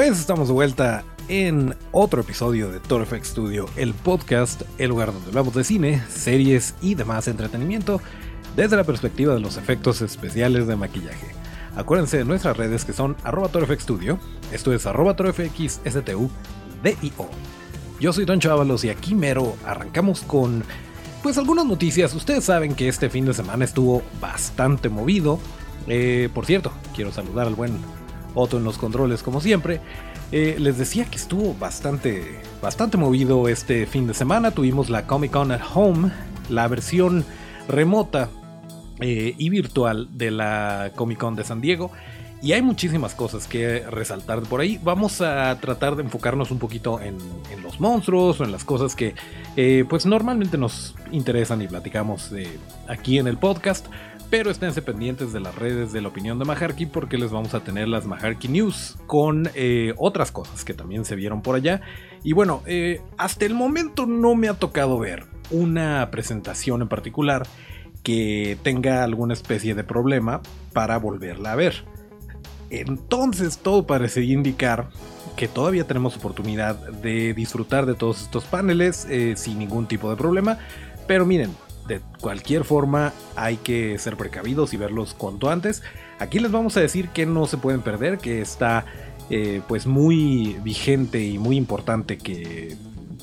Pues estamos de vuelta en otro episodio de Toro FX Studio, el podcast, el lugar donde hablamos de cine, series y demás entretenimiento desde la perspectiva de los efectos especiales de maquillaje. Acuérdense de nuestras redes que son arroba Studio, esto es arroba torofxstu, DIO. Yo soy Don Chávalos y aquí mero arrancamos con pues algunas noticias. Ustedes saben que este fin de semana estuvo bastante movido. Eh, por cierto, quiero saludar al buen Otto en los controles como siempre. Eh, les decía que estuvo bastante, bastante movido este fin de semana. Tuvimos la Comic Con at Home, la versión remota eh, y virtual de la Comic Con de San Diego. Y hay muchísimas cosas que resaltar por ahí. Vamos a tratar de enfocarnos un poquito en, los monstruos o en las cosas que eh, pues normalmente nos interesan y platicamos aquí en el podcast. Pero esténse pendientes de las redes de la opinión de Maharky porque les vamos a tener las Maharky News con eh, otras cosas que también se vieron por allá. Y bueno, eh, hasta el momento no me ha tocado ver una presentación en particular que tenga alguna especie de problema para volverla a ver. Entonces todo parece indicar que todavía tenemos oportunidad de disfrutar de todos estos paneles eh, sin ningún tipo de problema. Pero miren, de cualquier forma hay que ser precavidos y verlos cuanto antes. Aquí les vamos a decir que no se pueden perder, que está eh, pues muy vigente y muy importante que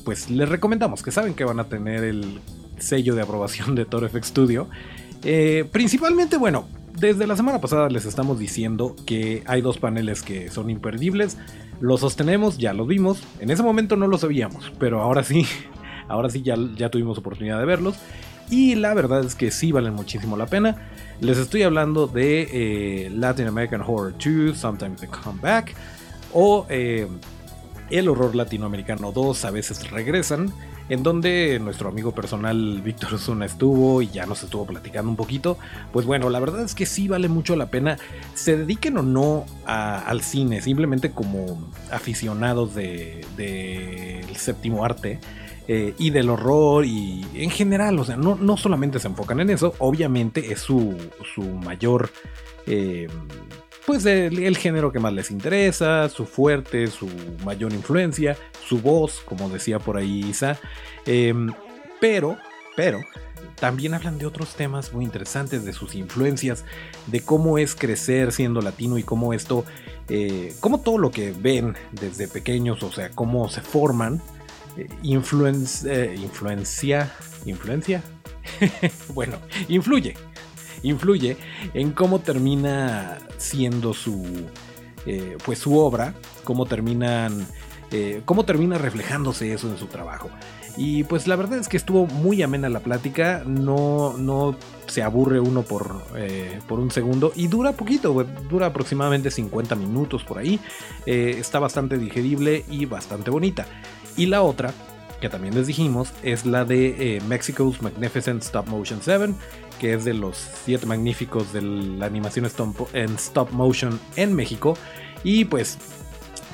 pues les recomendamos, que saben que van a tener el sello de aprobación de Toro Studio. Eh, principalmente, bueno, desde la semana pasada les estamos diciendo que hay dos paneles que son imperdibles. Los sostenemos, ya los vimos. En ese momento no lo sabíamos, pero ahora sí, ahora sí ya, ya tuvimos oportunidad de verlos. Y la verdad es que sí valen muchísimo la pena. Les estoy hablando de eh, Latin American Horror 2, Sometimes They Come Back, o eh, El Horror Latinoamericano 2, a veces regresan, en donde nuestro amigo personal Víctor Osuna estuvo y ya nos estuvo platicando un poquito. Pues bueno, la verdad es que sí vale mucho la pena, se dediquen o no al cine, simplemente como aficionados del de, séptimo arte. Eh, y del horror y en general, o sea, no, no solamente se enfocan en eso, obviamente es su, su mayor, eh, pues el, género que más les interesa, su fuerte, su mayor influencia, su voz, como decía por ahí Isa, em, pero, pero, también hablan de otros temas muy interesantes, de sus influencias, de cómo es crecer siendo latino y cómo esto, eh, cómo todo lo que ven desde pequeños, o sea, cómo se forman, influencia, influencia, influencia, bueno, influye, influye en cómo termina siendo su, eh, pues su obra, cómo terminan, eh, cómo termina reflejándose eso en su trabajo. Y pues la verdad es que estuvo muy amena la plática, no, no se aburre uno por, eh, por un segundo y dura poquito, dura aproximadamente 50 minutos por ahí, está bastante digerible y bastante bonita. Y la otra, que también les dijimos, es la de eh, Mexico's Magnificent Stop Motion 7, que es de los siete magníficos de la animación en stop motion en México. Y pues,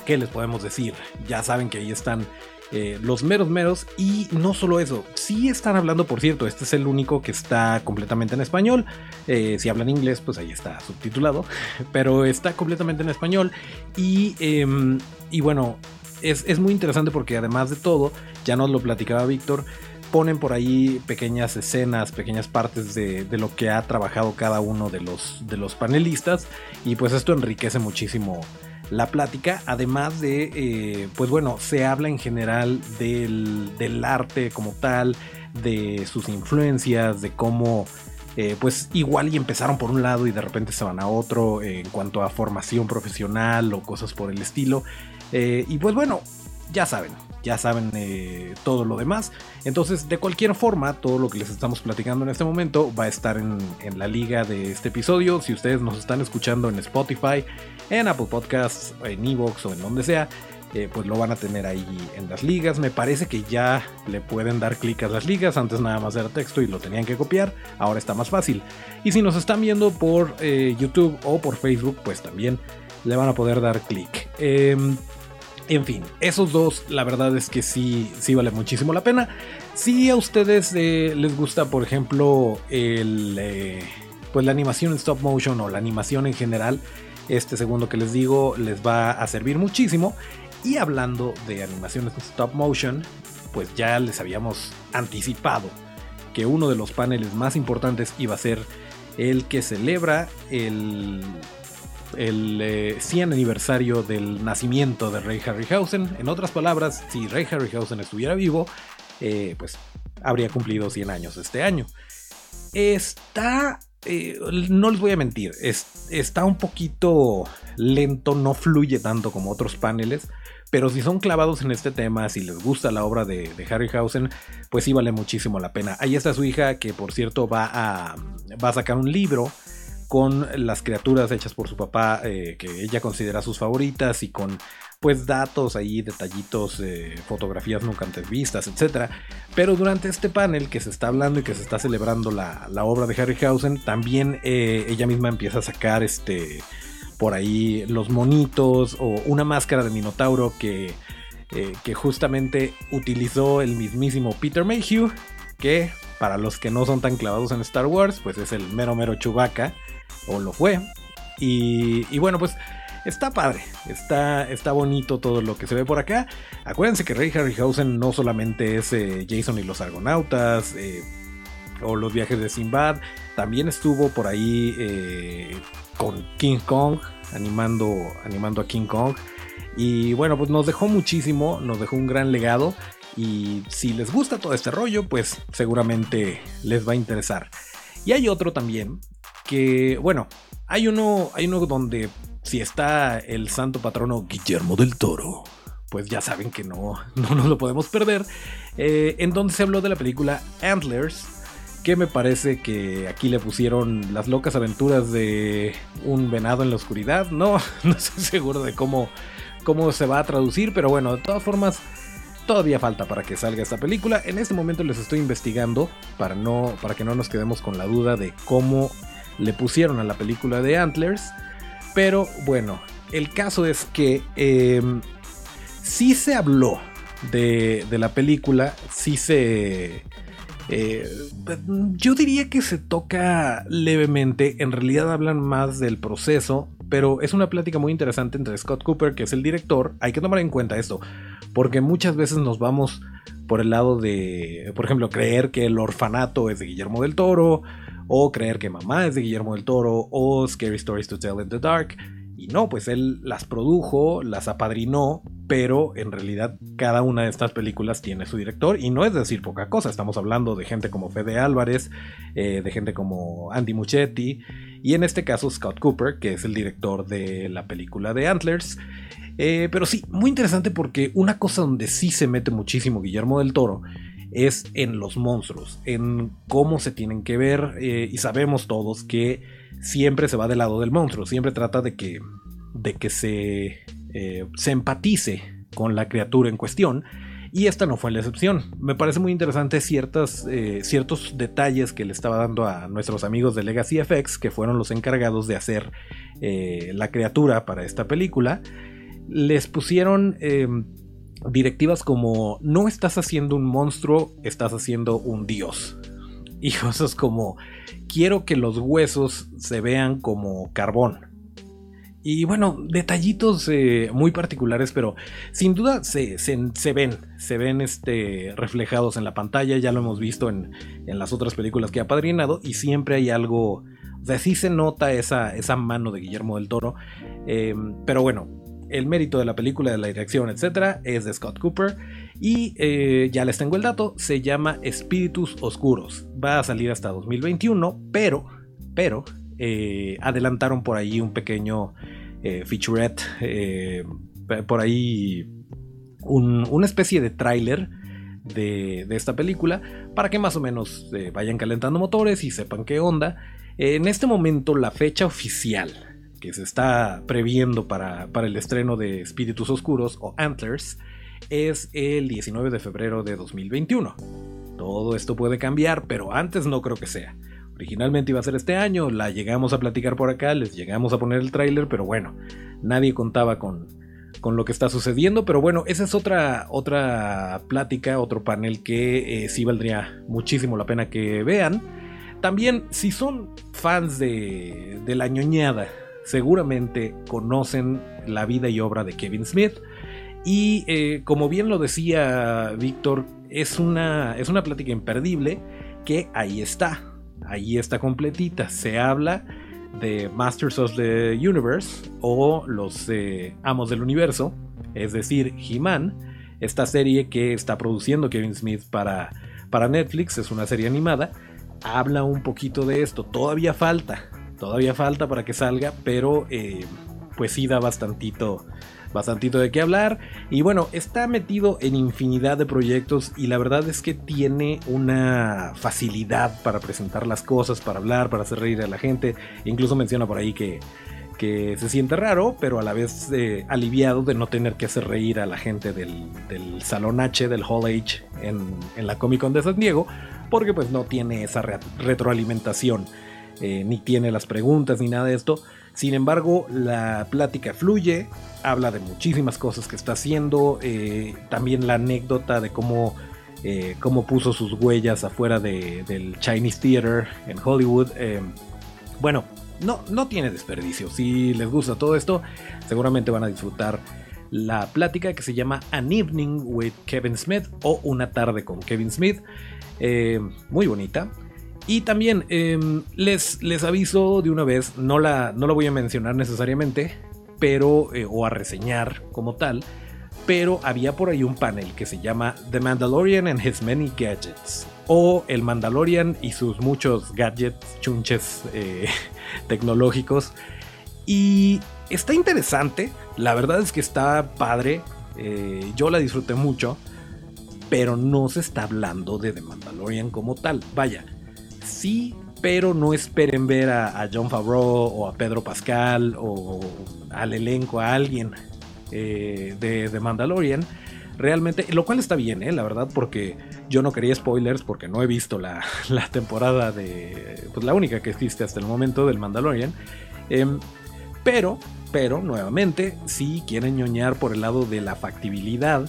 ¿qué les podemos decir? Ya saben que ahí están eh, los meros meros y no solo eso, sí están hablando, por cierto, este es el único que está completamente en español, eh, si hablan inglés pues ahí está subtitulado, pero está completamente en español y, em, y bueno, es, muy interesante porque además de todo, ya nos lo platicaba Víctor, ponen por ahí pequeñas escenas, pequeñas partes de, lo que ha trabajado cada uno de los, de los panelistas y pues esto enriquece muchísimo la plática, además de, eh, pues bueno, se habla en general del, arte como tal, de sus influencias, de cómo, eh, pues igual y empezaron por un lado y de repente se van a otro en cuanto a formación profesional o cosas por el estilo. Eh, y pues bueno, ya saben, ya saben eh, todo lo demás. Entonces, de cualquier forma, todo lo que les estamos platicando en este momento va a estar en, la liga de este episodio. Si ustedes nos están escuchando en Spotify, en Apple Podcasts, en Evox o en donde sea, eh, pues lo van a tener ahí en las ligas. Me parece que ya le pueden dar clic a las ligas. Antes nada más era texto y lo tenían que copiar. Ahora está más fácil. Y si nos están viendo por eh, YouTube o por Facebook, pues también le van a poder dar clic. Em, en fin, esos dos, la verdad es que sí, sí vale muchísimo la pena. Si a ustedes eh, les gusta, por ejemplo, el, pues la animación en stop motion o la animación en general, este segundo que les digo les va a servir muchísimo. Y hablando de animaciones stop motion, pues ya les habíamos anticipado que uno de los paneles más importantes iba a ser el que celebra el, el 100 eh, aniversario del nacimiento de Rey Harryhausen. En otras palabras, si Rey Harryhausen estuviera vivo, eh, pues habría cumplido 100 años este año. Está eh, no les voy a mentir, está un poquito lento, no fluye tanto como otros paneles. Pero si son clavados en este tema, si les gusta la obra de, Harryhausen, pues sí vale muchísimo la pena. Ahí está su hija, que por cierto va a, va a sacar un libro con las criaturas hechas por su papá, eh, que ella considera sus favoritas, y con pues datos ahí, detallitos, eh, fotografías nunca antes vistas, etc. Pero durante este panel que se está hablando y que se está celebrando la, obra de Harryhausen, también eh, ella misma empieza a sacar este por ahí los monitos o una máscara de Minotauro que, eh, que justamente utilizó el mismísimo Peter Mayhew, que para los que no son tan clavados en Star Wars, pues es el mero mero Chewbacca, o lo fue. Y, y bueno, pues está padre, está, está bonito todo lo que se ve por acá. Acuérdense que Ray Harryhausen no solamente es eh, Jason y los Argonautas, eh, o los viajes de Sinbad, también estuvo por ahí con King Kong, animando, animando a King Kong. Y bueno, pues nos dejó muchísimo, nos dejó un gran legado. Y si les gusta todo este rollo, pues seguramente les va a interesar. Y hay otro también que, bueno, hay uno, hay uno donde si está el santo patrono Guillermo del Toro, pues ya saben que no, no nos lo podemos perder. Eh, en donde se habló de la película Antlers, que me parece que aquí le pusieron las locas aventuras de un venado en la oscuridad. No, no estoy seguro de cómo, cómo se va a traducir, pero bueno, de todas formas, todavía falta para que salga esta película. En este momento les estoy investigando para, no, para que no nos quedemos con la duda de cómo le pusieron a la película de Antlers. Pero bueno, el caso es que eh, sí se habló de, de la película, sí se eh, yo diría que se toca levemente, en realidad hablan más del proceso, pero es una plática muy interesante entre Scott Cooper, que es el director, hay que tomar en cuenta esto, porque muchas veces nos vamos por el lado de, por ejemplo, creer que el orfanato es de Guillermo del Toro, o creer que mamá es de Guillermo del Toro, o Scary Stories to Tell in the Dark, y no, pues él las produjo, las apadrinó, pero en realidad cada una de estas películas tiene su director y no es decir poca cosa. Estamos hablando de gente como Fede Álvarez, eh, de gente como Andy Muchetti y en este caso Scott Cooper, que es el director de la película de Antlers. Eh, pero sí, muy interesante porque una cosa donde sí se mete muchísimo Guillermo del Toro es en los monstruos, en cómo se tienen que ver eh, y sabemos todos que siempre se va del lado del monstruo, siempre trata de que, de que se, eh, se empatice con la criatura en cuestión. Y esta no fue la excepción. Me parece muy interesante ciertas, eh, ciertos detalles que le estaba dando a nuestros amigos de Legacy FX, que fueron los encargados de hacer eh, la criatura para esta película. Les pusieron directivas como no estás haciendo un monstruo, estás haciendo un dios. Y cosas como quiero que los huesos se vean como carbón. Y bueno, detallitos eh, muy particulares, pero sin duda se, ven, se ven este, reflejados en la pantalla, ya lo hemos visto en, las otras películas que ha padrinado, y siempre hay algo, o sea, sí se nota esa, esa mano de Guillermo del Toro, em, pero bueno, el mérito de la película, de la dirección, etcétera, es de Scott Cooper. Y eh, ya les tengo el dato, se llama Espíritus Oscuros. Va a salir hasta 2021, pero, pero, eh, adelantaron por ahí un pequeño eh, featurette, por ahí una especie de tráiler de, de, esta película, para que más o menos vayan calentando motores y sepan qué onda. En este momento la fecha oficial que se está previendo para, para el estreno de Espíritus Oscuros o Antlers es el 19 de febrero de 2021. Todo esto puede cambiar, pero antes no creo que sea. Originalmente iba a ser este año, la llegamos a platicar por acá, les llegamos a poner el tráiler, pero bueno, nadie contaba con, con lo que está sucediendo. Pero bueno, esa es otra, otra plática, otro panel que eh, sí valdría muchísimo la pena que vean. También, si son fans de, de la ñoñada, seguramente conocen la vida y obra de Kevin Smith. Y eh, como bien lo decía Víctor, es una, es una plática imperdible que ahí está, ahí está completita. Se habla de Masters of the Universe o los eh, Amos del Universo, es decir, He-Man, esta serie que está produciendo Kevin Smith para, para Netflix, es una serie animada, habla un poquito de esto, todavía falta, todavía falta para que salga, pero eh, pues sí da bastantito bastantito de qué hablar. Y bueno, está metido en infinidad de proyectos y la verdad es que tiene una facilidad para presentar las cosas, para hablar, para hacer reír a la gente. Incluso menciona por ahí que, se siente raro, pero a la vez eh, aliviado de no tener que hacer reír a la gente del, Salón H, del Hall H en, en, la Comic Con de San Diego, porque pues no tiene esa retroalimentación, eh, ni tiene las preguntas, ni nada de esto. Sin embargo, la plática fluye, habla de muchísimas cosas que está haciendo, eh, también la anécdota de cómo, eh, cómo puso sus huellas afuera del Chinese Theater en Hollywood. Bueno, no, no tiene desperdicio. Si les gusta todo esto, seguramente van a disfrutar la plática que se llama An Evening with Kevin Smith o Una tarde con Kevin Smith. muy bonita. Y también em, les, les aviso de una vez, no la, no voy a mencionar necesariamente, pero, eh, o a reseñar como tal, pero había por ahí un panel que se llama The Mandalorian and His Many Gadgets, o El Mandalorian y sus muchos gadgets, chunches eh, tecnológicos. Y está interesante, la verdad es que está padre, eh, yo la disfruté mucho, pero no se está hablando de The Mandalorian como tal. Vaya, sí, pero no esperen ver a, John Favreau o a Pedro Pascal o al elenco, a alguien eh, de, Mandalorian. Realmente, lo cual está bien, eh, la verdad, porque yo no quería spoilers porque no he visto la, temporada de, pues la única que existe hasta el momento del Mandalorian. Em, pero, pero, nuevamente, si quieren ñoñar por el lado de la factibilidad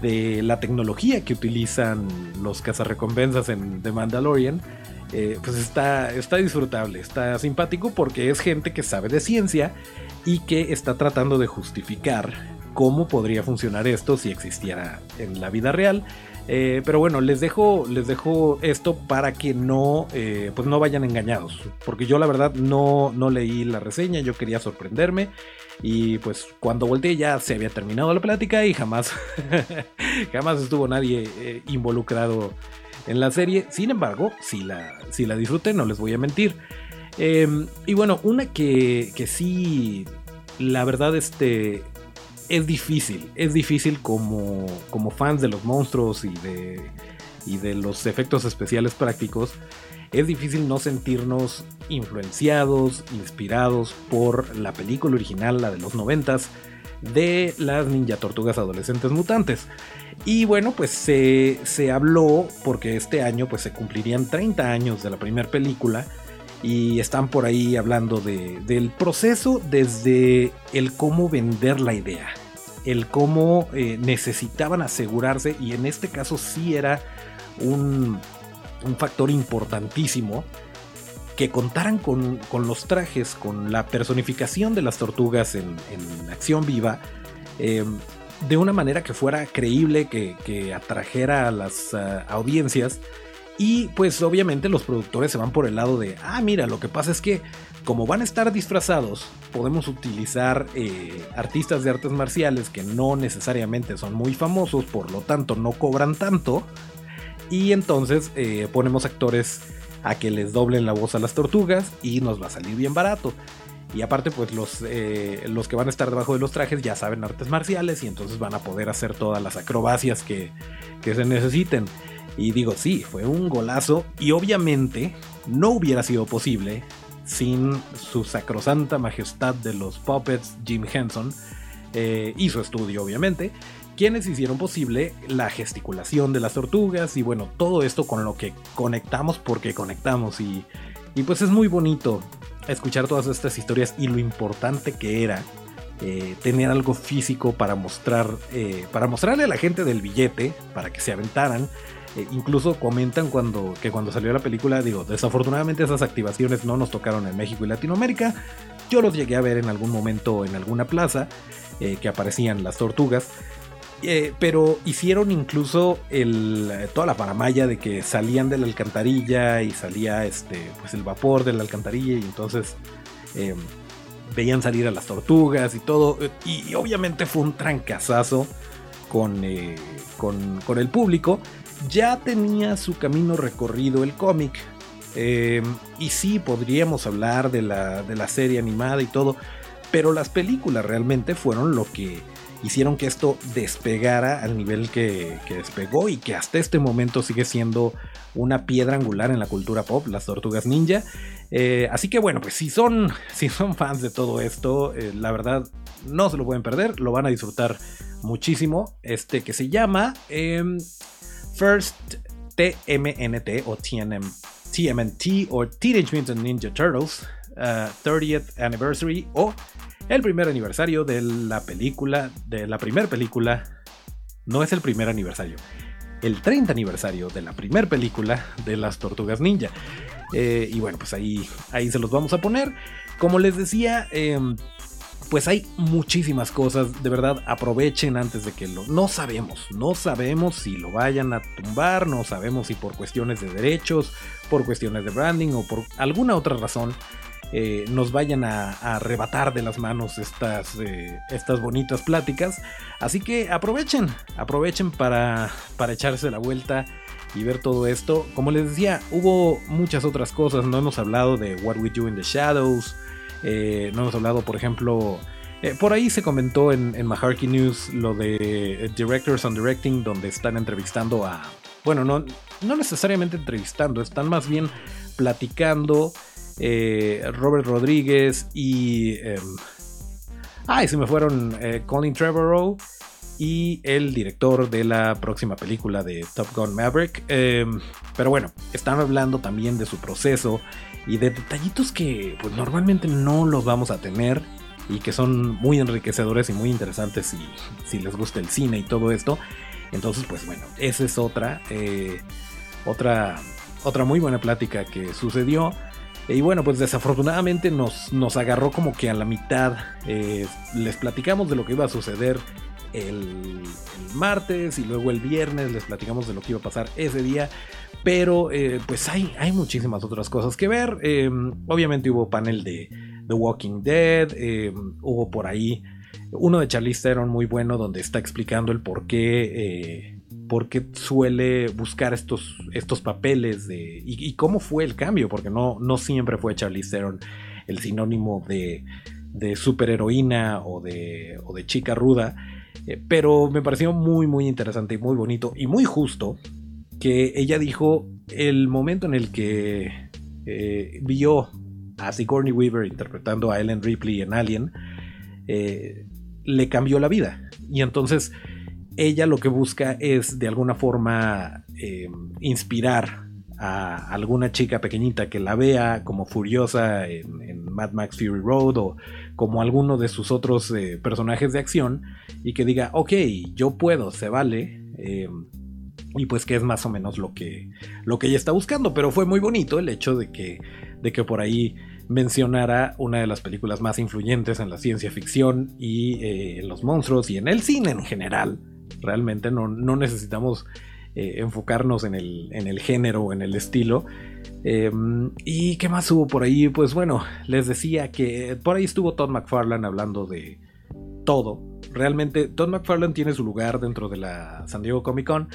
de la tecnología que utilizan los cazarrecompensas en The Mandalorian, eh, pues está, está disfrutable, está simpático porque es gente que sabe de ciencia y que está tratando de justificar cómo podría funcionar esto si existiera en la vida real. Eh, pero bueno, les dejo, les dejo esto para que no, eh, pues no vayan engañados. Porque yo la verdad no, no leí la reseña, yo quería sorprenderme. Y pues cuando volteé ya se había terminado la plática y jamás, jamás estuvo nadie involucrado en la serie. Sin embargo, si la, si la disfruten, no les voy a mentir. Em, y bueno, una que, que sí, la verdad, este, es difícil. Es difícil como, como fans de los monstruos y de, y de los efectos especiales prácticos. Es difícil no sentirnos influenciados, inspirados por la película original, la de los noventas, de las ninja tortugas adolescentes mutantes. Y bueno, pues se, habló porque este año pues se cumplirían 30 años de la primera película y están por ahí hablando del proceso desde el cómo vender la idea, el cómo eh, necesitaban asegurarse y en este caso sí era un, factor importantísimo que contaran con, los trajes, con la personificación de las tortugas en, acción viva. Em, de una manera que fuera creíble, que, atrajera a las ah, audiencias. Y pues obviamente los productores se van por el lado de, ah, mira, lo que pasa es que como van a estar disfrazados, podemos utilizar eh, artistas de artes marciales que no necesariamente son muy famosos, por lo tanto no cobran tanto. Y entonces eh, ponemos actores a que les doblen la voz a las tortugas y nos va a salir bien barato. Y aparte, pues los, eh, los que van a estar debajo de los trajes ya saben artes marciales y entonces van a poder hacer todas las acrobacias que, se necesiten. Y digo, sí, fue un golazo y obviamente no hubiera sido posible sin su sacrosanta majestad de los puppets Jim Henson eh, y su estudio obviamente, quienes hicieron posible la gesticulación de las tortugas y bueno, todo esto con lo que conectamos porque conectamos y, y pues es muy bonito escuchar todas estas historias y lo importante que era eh, tener algo físico para mostrar, eh, para mostrarle a la gente del billete, para que se aventaran. Eh, incluso comentan cuando, que cuando salió la película, digo, desafortunadamente esas activaciones no nos tocaron en México y Latinoamérica. Yo los llegué a ver en algún momento en alguna plaza, que aparecían las tortugas. pero hicieron incluso toda la paramaya de que salían de la alcantarilla y salía este, pues el vapor de la alcantarilla y entonces veían salir a las tortugas y todo. Y, obviamente fue un trancazazo eh, con, el público. Ya tenía su camino recorrido el cómic. Em, y sí, podríamos hablar de la, de la serie animada y todo. Pero las películas realmente fueron lo que hicieron que esto despegara al nivel que, que, despegó y que hasta este momento sigue siendo una piedra angular en la cultura pop, las tortugas ninja. Eh, así que bueno, pues si son, si son fans de todo esto, eh, la verdad no se lo pueden perder, lo van a disfrutar muchísimo. Este que se llama em, First TMNT o TMNT o Teenage Mutant Ninja Turtles 30th uh, Anniversary o el primer aniversario de la película, de la primera película. No es el primer aniversario, el 30 aniversario de la primera película de las Tortugas Ninja. Eh, y bueno, pues ahí, ahí se los vamos a poner. Como les decía, em, pues hay muchísimas cosas. De verdad, aprovechen antes de que lo... No sabemos, no sabemos si lo vayan a tumbar, no sabemos si por cuestiones de derechos, por cuestiones de branding o por alguna otra razón. Eh, nos vayan a, arrebatar de las manos estas, eh, estas bonitas pláticas. Así que aprovechen, aprovechen para, para echarse la vuelta y ver todo esto. Como les decía, hubo muchas otras cosas. No hemos hablado de What We Do in the Shadows. Eh, no hemos hablado, por ejemplo, eh, por ahí se comentó en, en Maharkey News lo de Directors on Directing, donde están entrevistando a. Bueno, no, no necesariamente entrevistando, están más bien platicando. Eh, Robert Rodríguez y. Em, ay, se me fueron Colin Trevorrow y el director de la próxima película de Top Gun Maverick. Em, pero bueno, están hablando también de su proceso y de detallitos que pues, normalmente no los vamos a tener y que son muy enriquecedores y muy interesantes si, si les gusta el cine y todo esto. Entonces, pues bueno, esa es otra, eh, otra, otra muy buena plática que sucedió. Y bueno, pues desafortunadamente nos, nos agarró como que a la mitad. Eh, les platicamos de lo que iba a suceder el, martes y luego el viernes les platicamos de lo que iba a pasar ese día. Pero eh, pues hay, hay muchísimas otras cosas que ver. Em, obviamente hubo panel de The Walking Dead. Em, hubo por ahí uno de Charlize Theron muy bueno donde está explicando el por qué, eh, por qué suele buscar estos, estos papeles de, y, cómo fue el cambio. Porque no, no siempre fue Charlize Theron el sinónimo de, de superheroína o de, o de chica ruda. Eh, pero me pareció muy, muy interesante y muy bonito y muy justo que ella dijo el momento en el que eh, vio a Sigourney Weaver interpretando a Ellen Ripley en Alien, eh, le cambió la vida. Y entonces ella lo que busca es de alguna forma inspirar a alguna chica pequeñita que la vea como furiosa en, Mad Max Fury Road como alguno de sus otros eh, personajes de acción y que diga, ok, yo puedo, se vale. Eh, y pues que es más o menos lo que, lo que ella está buscando. Pero fue muy bonito el hecho de que, de que por ahí mencionara una de las películas más influyentes en la ciencia ficción y eh, en los monstruos y en el cine en general. Realmente no, no necesitamos eh, enfocarnos en el, en el género, en el estilo. Em, ¿Y qué más hubo por ahí? Pues bueno, les decía que por ahí estuvo Todd McFarlane hablando de todo. Realmente Todd McFarlane tiene su lugar dentro de la San Diego Comic Con,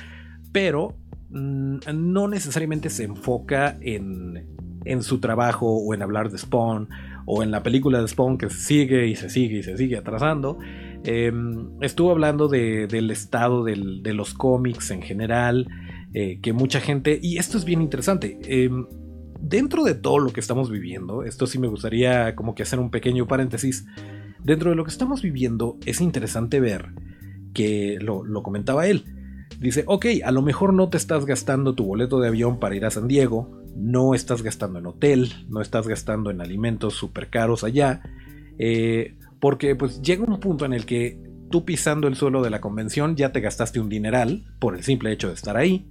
pero mm, no necesariamente se enfoca en, en su trabajo o en hablar de Spawn o en la película de Spawn que sigue y se sigue y se sigue atrasando. Em, estuvo hablando del estado de los cómics en general, eh, que mucha gente, y esto es bien interesante, em, dentro de todo lo que estamos viviendo, esto sí me gustaría como que hacer un pequeño paréntesis, dentro de lo que estamos viviendo es interesante ver que lo, comentaba él. Dice, ok, a lo mejor no te estás gastando tu boleto de avión para ir a San Diego, no estás gastando en hotel, no estás gastando en alimentos súper caros allá, eh, porque pues llega un punto en el que tú pisando el suelo de la convención ya te gastaste un dineral por el simple hecho de estar ahí.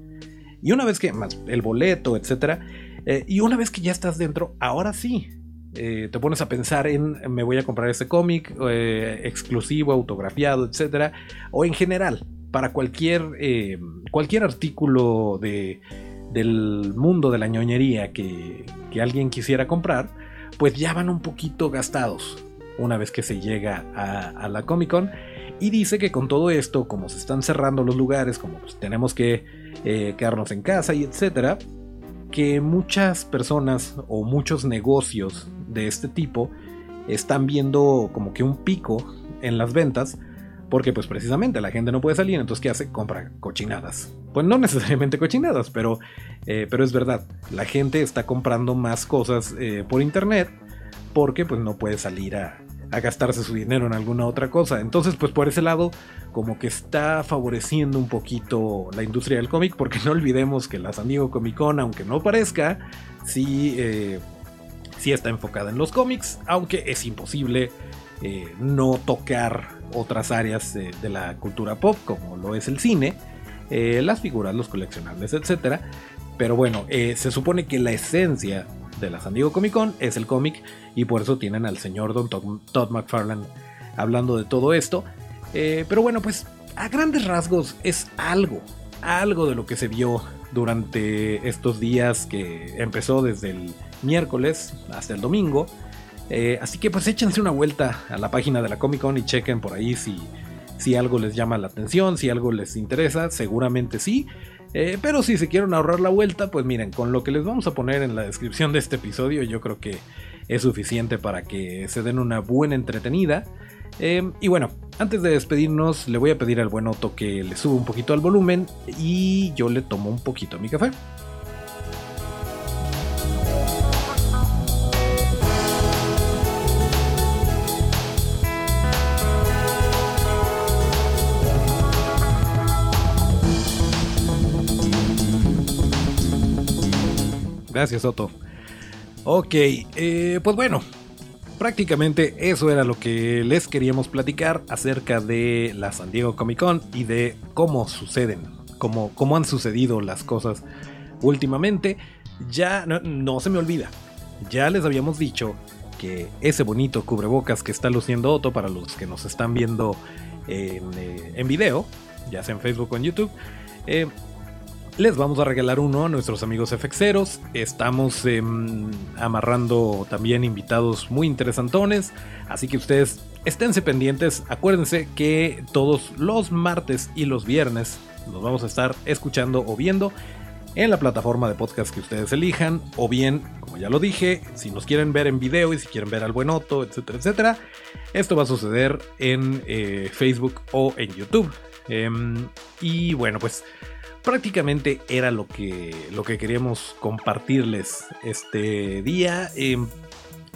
Y una vez que, más el boleto, etcétera, eh, y una vez que ya estás dentro, ahora sí, eh, te pones a pensar en me voy a comprar este cómic exclusivo, autografiado, etcétera, o en general, para cualquier, cualquier artículo de, del mundo de la ñoñería que, que alguien quisiera comprar, pues ya van un poquito gastados una vez que se llega a, la Comic Con. Y dice que con todo esto, como se están cerrando los lugares, como pues, tenemos que eh, quedarnos en casa y etcétera, que muchas personas o muchos negocios de este tipo están viendo como que un pico en las ventas porque pues precisamente la gente no puede salir, entonces ¿qué hace? Compra cochinadas. Pues no necesariamente cochinadas, pero, eh, pero es verdad, la gente está comprando más cosas eh, por internet porque pues no puede salir a, a gastarse su dinero en alguna otra cosa. Entonces, pues por ese lado, como que está favoreciendo un poquito la industria del cómic, porque no olvidemos que la San Diego Comic Con, aunque no parezca, sí, eh, sí está enfocada en los cómics, aunque es imposible eh, no tocar otras áreas de la cultura pop, como lo es el cine, eh, las figuras, los coleccionables, etc. Pero bueno, se supone que la esencia de la San Diego Comic Con es el cómic y por eso tienen al señor Don Todd, McFarlane hablando de todo esto. Eh, pero bueno, pues a grandes rasgos es algo, algo de lo que se vio durante estos días que empezó desde el miércoles hasta el domingo. Eh, así que pues échense una vuelta a la página de la Comic Con y chequen por ahí si, si algo les llama la atención, si algo les interesa, seguramente sí. Eh, pero si se quieren ahorrar la vuelta, pues miren, con lo que les vamos a poner en la descripción de este episodio, yo creo que es suficiente para que se den una buena entretenida. Eh, y bueno, antes de despedirnos, le voy a pedir al buen Otto que le suba un poquito al volumen y yo le tomo un poquito mi café. Gracias, Otto. Ok, eh, pues bueno, prácticamente eso era lo que les queríamos platicar acerca de la San Diego Comic Con y de cómo suceden, cómo, cómo han sucedido las cosas últimamente. Ya no, se me olvida, ya les habíamos dicho que ese bonito cubrebocas que está luciendo Otto para los que nos están viendo en, eh, en video, ya sea en Facebook o en YouTube, eh, les vamos a regalar uno a nuestros amigos FXeros. Estamos em, amarrando también invitados muy interesantones. Así que ustedes esténse pendientes. Acuérdense que todos los martes y los viernes nos vamos a estar escuchando o viendo en la plataforma de podcast que ustedes elijan. O bien, como ya lo dije, si nos quieren ver en video y si quieren ver al buen Otto, etcétera, etcétera. Esto va a suceder en eh, Facebook o en YouTube. Em, y bueno, pues prácticamente era lo que, lo que queríamos compartirles este día. Em,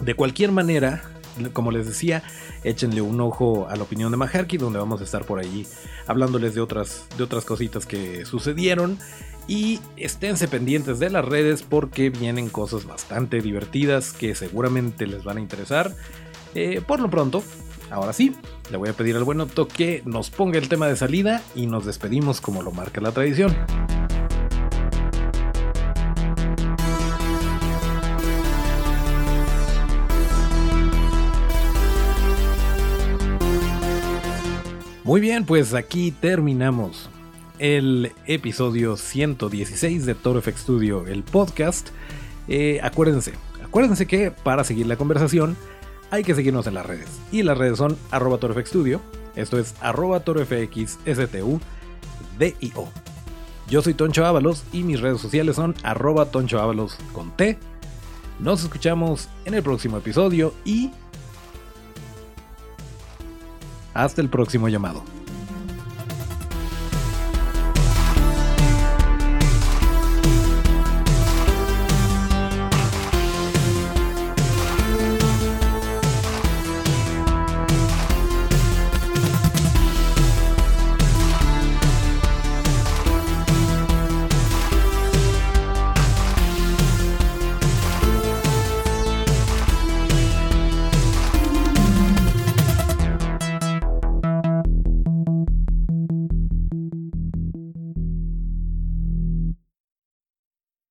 de cualquier manera, como les decía, échenle un ojo a la opinión de Maharky, donde vamos a estar por allí hablándoles de otras, de otras cositas que sucedieron. Y esténse pendientes de las redes porque vienen cosas bastante divertidas que seguramente les van a interesar. Eh, por lo pronto, Ahora sí, le voy a pedir al buen Otto que nos ponga el tema de salida y nos despedimos como lo marca la tradición. Muy bien, pues aquí terminamos el episodio 116 de Toro FX Studio, el podcast. Eh, acuérdense, acuérdense que para seguir la conversación hay que seguirnos en las redes. Y las redes son arroba torofxstudio, esto es arroba torofxstu, D-I-O. Yo soy Toncho Ábalos y mis redes sociales son arroba Toncho con T. Nos escuchamos en el próximo episodio y hasta el próximo llamado.